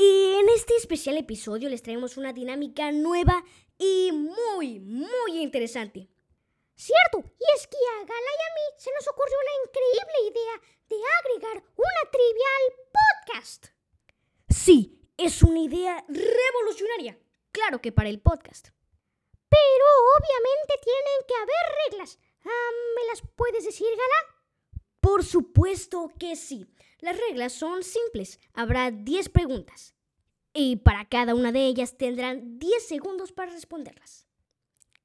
Y en este especial episodio les traemos una dinámica nueva y muy, muy interesante. Cierto, y es que a Gala y a mí se nos ocurrió la increíble idea de agregar una trivia al podcast. Sí, es una idea revolucionaria. Claro que para el podcast. Pero obviamente tienen que haber reglas. Ah, ¿Me las puedes decir, Gala? Por supuesto que sí. Las reglas son simples. Habrá 10 preguntas. Y para cada una de ellas tendrán 10 segundos para responderlas.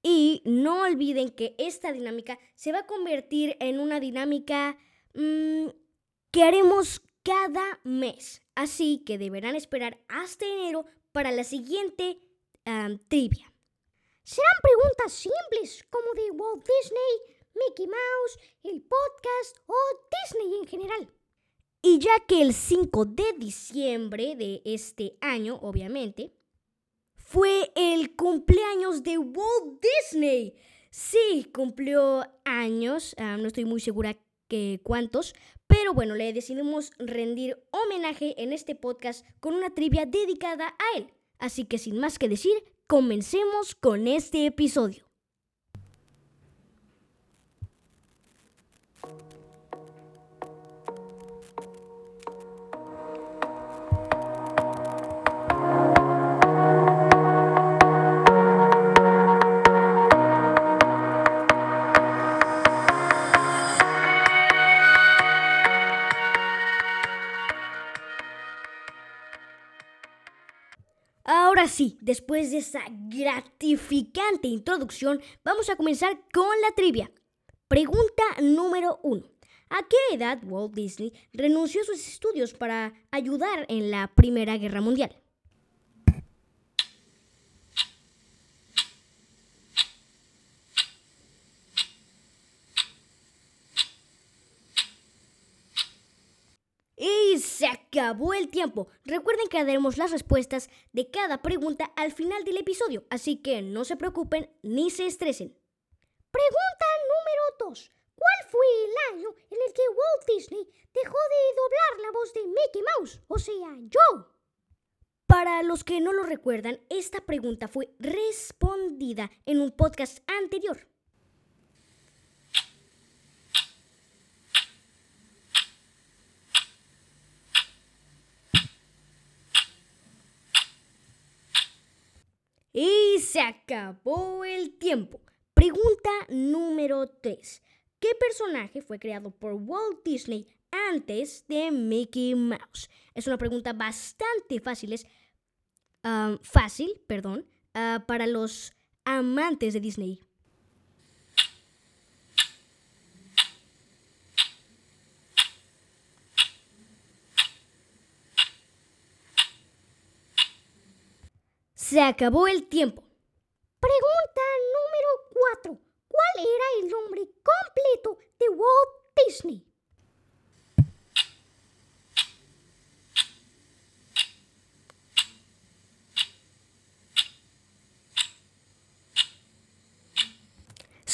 Y no olviden que esta dinámica se va a convertir en una dinámica mm, que haremos cada mes. Así que deberán esperar hasta enero para la siguiente ah, trivia. Serán preguntas simples como de Walt Disney, Mickey Mouse, el podcast o Disney en general. Y ya que el 5 de diciembre de este año, obviamente, fue el cumpleaños de Walt Disney. Sí, cumplió años, ah, no estoy muy segura cuántos, pero bueno, le decidimos rendir homenaje en este podcast con una trivia dedicada a él. Así que sin más que decir, comencemos con este episodio. Después de esa gratificante introducción, vamos a comenzar con la trivia. Pregunta número 1. ¿A qué edad Walt Disney renunció a sus estudios para ayudar en la Primera Guerra Mundial? Y se acabó el tiempo. Recuerden que daremos las respuestas de cada pregunta al final del episodio, así que no se preocupen ni se estresen. Pregunta número 2. ¿Cuál fue el año en el que Walt Disney dejó de doblar la voz de Mickey Mouse, o sea, yo? Para los que no lo recuerdan, esta pregunta fue respondida en un podcast anterior. Y se acabó el tiempo. Pregunta número 3. ¿Qué personaje fue creado por Walt Disney antes de Mickey Mouse? Es una pregunta bastante fácil, es, ah, fácil, perdón, ah, para los amantes de Disney. Se acabó el tiempo. Pregunta número 4. ¿Cuál era el nombre completo de Walt Disney?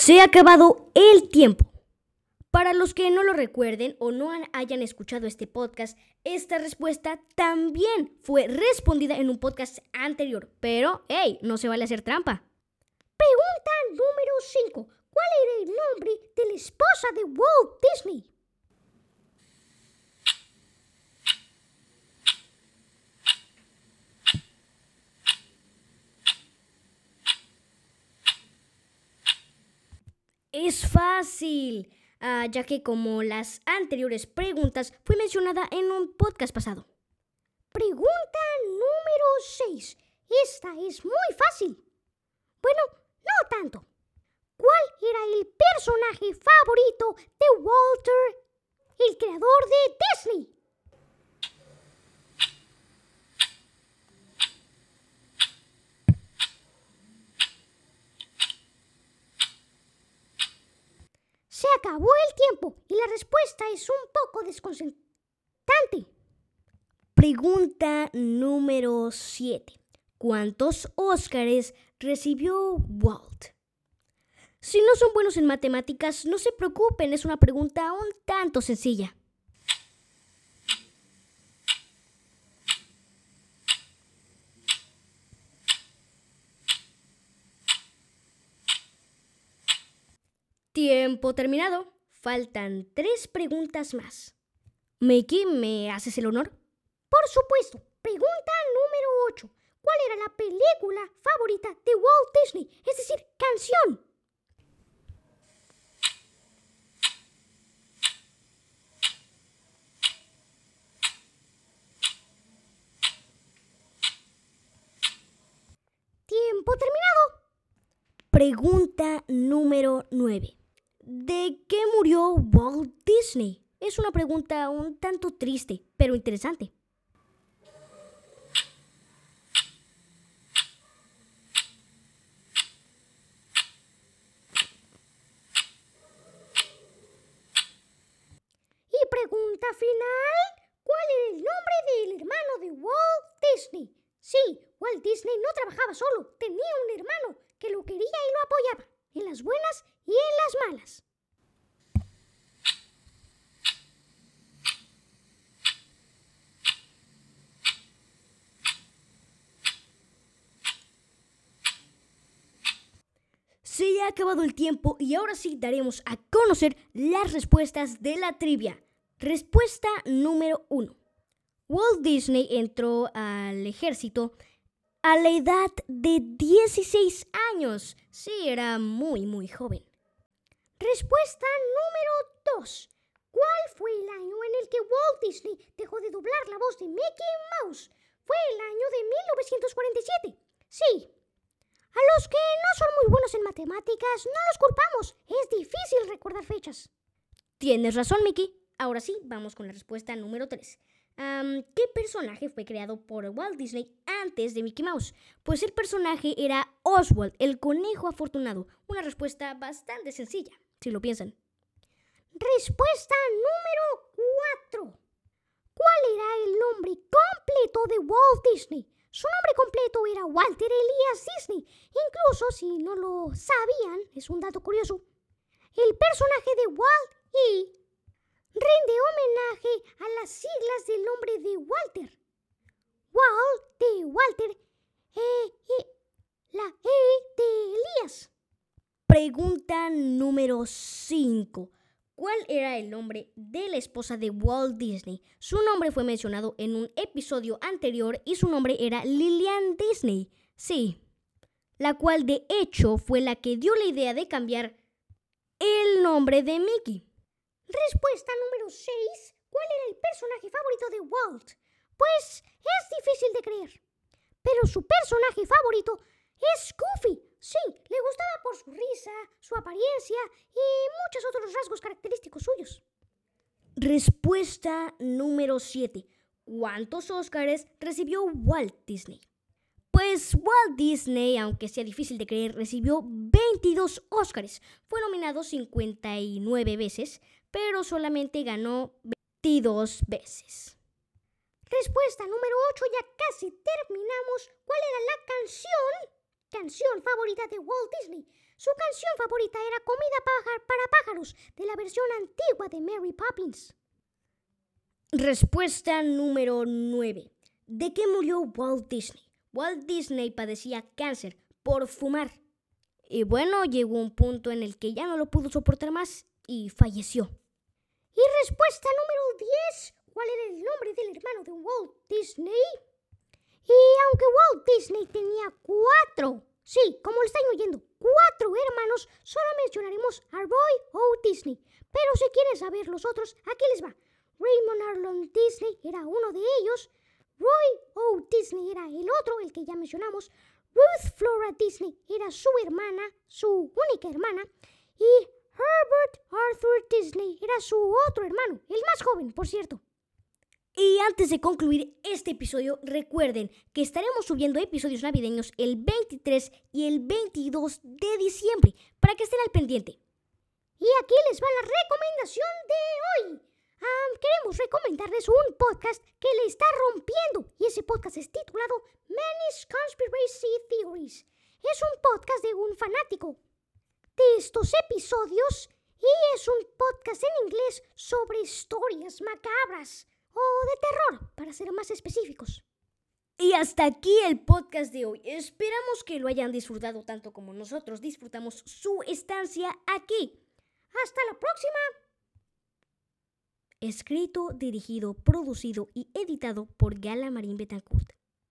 Se ha acabado el tiempo. Para los que no lo recuerden o no hayan escuchado este podcast, esta respuesta también fue respondida en un podcast anterior. Pero, hey, no se vale hacer trampa. Pregunta número 5. ¿Cuál era el nombre de la esposa de Walt Disney? Es fácil, ah, ya que como las anteriores preguntas fue mencionada en un podcast pasado. Pregunta número 6. Esta es muy fácil. Bueno, no tanto. ¿Cuál era el personaje favorito de Walter, el creador de Disney? Acabó el tiempo y la respuesta es un poco desconcertante. Pregunta número 7. ¿Cuántos Óscares recibió Walt? Si no son buenos en matemáticas, no se preocupen, es una pregunta un tanto sencilla. Tiempo terminado. Faltan tres preguntas más. Mickey, ¿me haces el honor? Por supuesto. Pregunta número 8. ¿Cuál era la película favorita de Walt Disney? Es decir, canción. Tiempo terminado. Pregunta número 9. ¿De qué murió Walt Disney? Es una pregunta un tanto triste, pero interesante. Y pregunta final, ¿cuál era el nombre del hermano de Walt Disney? Sí, Walt Disney no trabajaba solo, tenía un hermano que lo quería y lo apoyaba, en las buenas y en las malas. Se ha acabado el tiempo y ahora sí daremos a conocer las respuestas de la trivia. Respuesta número 1. Walt Disney entró al ejército a la edad de 16 años. Sí, era muy, muy joven. Respuesta número 2. ¿Cuál fue el año en el que Walt Disney dejó de doblar la voz de Mickey Mouse? Fue el año de 1947. Sí. A los que no son muy buenos en matemáticas, no los culpamos. Es difícil recordar fechas. Tienes razón, Mickey. Ahora sí, vamos con la respuesta número 3. ¿Qué personaje fue creado por Walt Disney antes de Mickey Mouse? Pues el personaje era Oswald, el conejo afortunado. Una respuesta bastante sencilla, si lo piensan. Respuesta número 4. ¿Cuál era el nombre completo de Walt Disney? Su nombre completo era Walter Elias Disney. Incluso si no lo sabían, es un dato curioso. El personaje de Walt y rinde homenaje a las siglas del nombre de Walter. Walt de Walter e, e, la E de Elías. Pregunta número 5. ¿Cuál era el nombre de la esposa de Walt Disney? Su nombre fue mencionado en un episodio anterior y su nombre era Lillian Disney. Sí, la cual de hecho fue la que dio la idea de cambiar el nombre de Mickey. Respuesta número 6. ¿Cuál era el personaje favorito de Walt? Pues es difícil de creer. Pero su personaje favorito es Goofy. Sí, le gustaba por su risa, su apariencia y muchos otros rasgos característicos suyos. Respuesta número 7. ¿Cuántos Óscares recibió Walt Disney? Pues Walt Disney, aunque sea difícil de creer, recibió 22 Óscares. Fue nominado 59 veces, pero solamente ganó 22 veces. Respuesta número 8, ya casi terminamos. ¿Cuál era la canción? Canción favorita de Walt Disney. Su canción favorita era Comida para pájaros, de la versión antigua de Mary Poppins. Respuesta número 9. ¿De qué murió Walt Disney? Walt Disney padecía cáncer por fumar. Y bueno, llegó un punto en el que ya no lo pudo soportar más y falleció. Y respuesta número 10. ¿Cuál era el nombre del hermano de Walt Disney? Y aunque Walt Disney tenía cuatro, sí, como lo están oyendo, cuatro hermanos, solo mencionaremos a Roy O. Disney. Pero si quieren saber los otros, aquí les va. Raymond Arlon Disney era uno de ellos. Roy O. Disney era el otro, el que ya mencionamos. Ruth Flora Disney era su hermana, su única hermana. Y Herbert Arthur Disney era su otro hermano, el más joven, por cierto. Y antes de concluir este episodio, recuerden que estaremos subiendo episodios navideños el 23 y el 22 de diciembre para que estén al pendiente. Y aquí les va la recomendación de hoy. queremos recomendarles un podcast que le está rompiendo y ese podcast es titulado Many Conspiracy Theories. Es un podcast de un fanático de estos episodios y es un podcast en inglés sobre historias macabras o de terror, para ser más específicos. Y hasta aquí el podcast de hoy. Esperamos que lo hayan disfrutado tanto como nosotros disfrutamos su estancia aquí. Hasta la próxima. Escrito, dirigido, producido y editado por Gala Marín Betancourt.